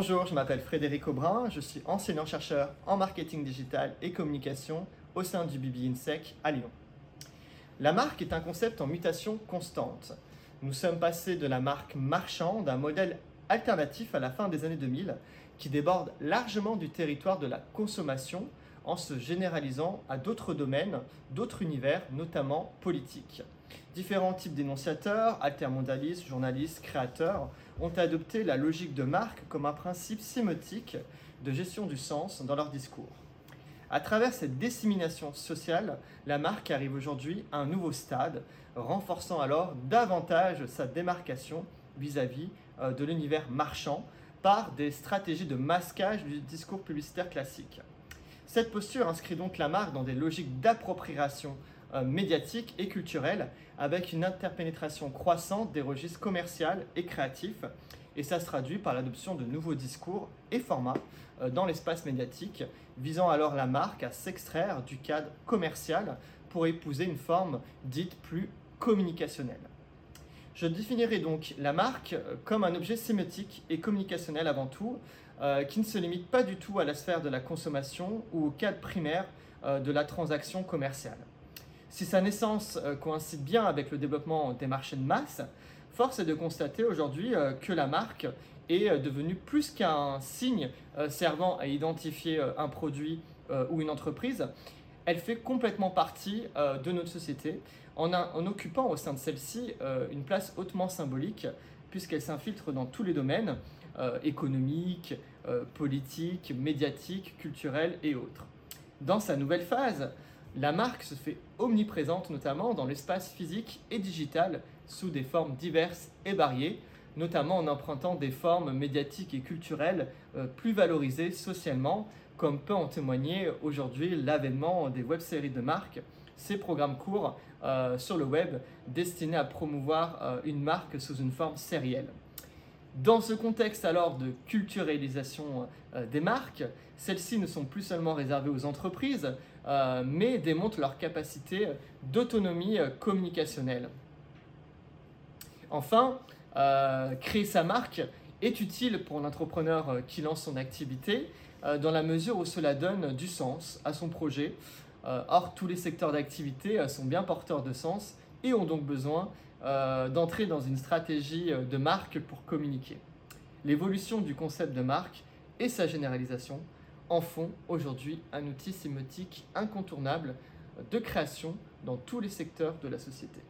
Bonjour, je m'appelle Frédéric Aubrin, je suis enseignant-chercheur en marketing digital et communication au sein du BB INSEC à Lyon. La marque est un concept en mutation constante. Nous sommes passés de la marque marchand d'un modèle alternatif à la fin des années 2000 qui déborde largement du territoire de la consommation en se généralisant à d'autres domaines, d'autres univers, notamment politiques. Différents types d'énonciateurs, altermondialistes, journalistes, créateurs, ont adopté la logique de marque comme un principe sémotique de gestion du sens dans leur discours. À travers cette dissémination sociale, la marque arrive aujourd'hui à un nouveau stade, renforçant alors davantage sa démarcation vis-à-vis euh, de l'univers marchand par des stratégies de masquage du discours publicitaire classique. Cette posture inscrit donc la marque dans des logiques d'appropriation euh, médiatique et culturelle avec une interpénétration croissante des registres commerciaux et créatifs. Et ça se traduit par l'adoption de nouveaux discours et formats euh, dans l'espace médiatique, visant alors la marque à s'extraire du cadre commercial pour épouser une forme dite plus communicationnelle. Je définirai donc la marque euh, comme un objet sémiotique et communicationnel avant tout, qui ne se limite pas du tout à la sphère de la consommation ou au cadre primaire de la transaction commerciale. Si sa naissance coïncide bien avec le développement des marchés de masse, force est de constater aujourd'hui que la marque est devenue plus qu'un signe servant à identifier un produit ou une entreprise, elle fait complètement partie euh, de notre société en, occupant au sein de celle-ci euh, une place hautement symbolique puisqu'elle s'infiltre dans tous les domaines euh, économiques, politiques, médiatiques, culturels et autres. Dans sa nouvelle phase, la marque se fait omniprésente notamment dans l'espace physique et digital sous des formes diverses et variées, notamment en empruntant des formes médiatiques et culturelles plus valorisées socialement comme peut en témoigner aujourd'hui l'avènement des web-séries de marque, ces programmes courts euh, sur le web destinés à promouvoir euh, une marque sous une forme sérielle. Dans ce contexte alors de culturalisation euh, des marques, celles-ci ne sont plus seulement réservées aux entreprises, mais démontrent leur capacité d'autonomie communicationnelle. Enfin, créer sa marque est utile pour l'entrepreneur qui lance son activité, euh, dans la mesure où cela donne du sens à son projet. Euh, or, tous les secteurs d'activité euh, sont bien porteurs de sens et ont donc besoin d'entrer dans une stratégie de marque pour communiquer. L'évolution du concept de marque et sa généralisation en font aujourd'hui un outil sémiotique incontournable de création dans tous les secteurs de la société.